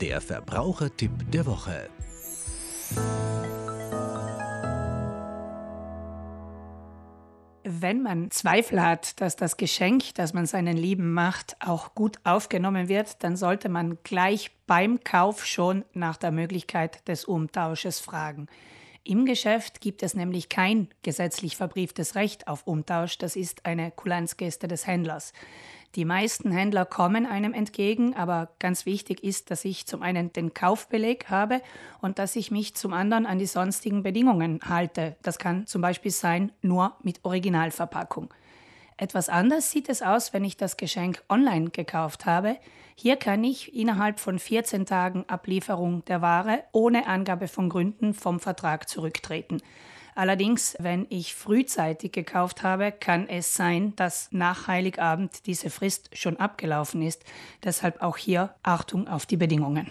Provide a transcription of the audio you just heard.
Der Verbrauchertipp der Woche. Wenn man Zweifel hat, dass das Geschenk, das man seinen Lieben macht, auch gut aufgenommen wird, dann sollte man gleich beim Kauf schon nach der Möglichkeit des Umtausches fragen. Im Geschäft gibt es nämlich kein gesetzlich verbrieftes Recht auf Umtausch, das ist eine Kulanzgeste des Händlers. Die meisten Händler kommen einem entgegen, aber ganz wichtig ist, dass ich zum einen den Kaufbeleg habe und dass ich mich zum anderen an die sonstigen Bedingungen halte. Das kann zum Beispiel sein, nur mit Originalverpackung. Etwas anders sieht es aus, wenn ich das Geschenk online gekauft habe. Hier kann ich innerhalb von 14 Tagen Ablieferung der Ware ohne Angabe von Gründen vom Vertrag zurücktreten. Allerdings, wenn ich frühzeitig gekauft habe, kann es sein, dass nach Heiligabend diese Frist schon abgelaufen ist. Deshalb auch hier Achtung auf die Bedingungen.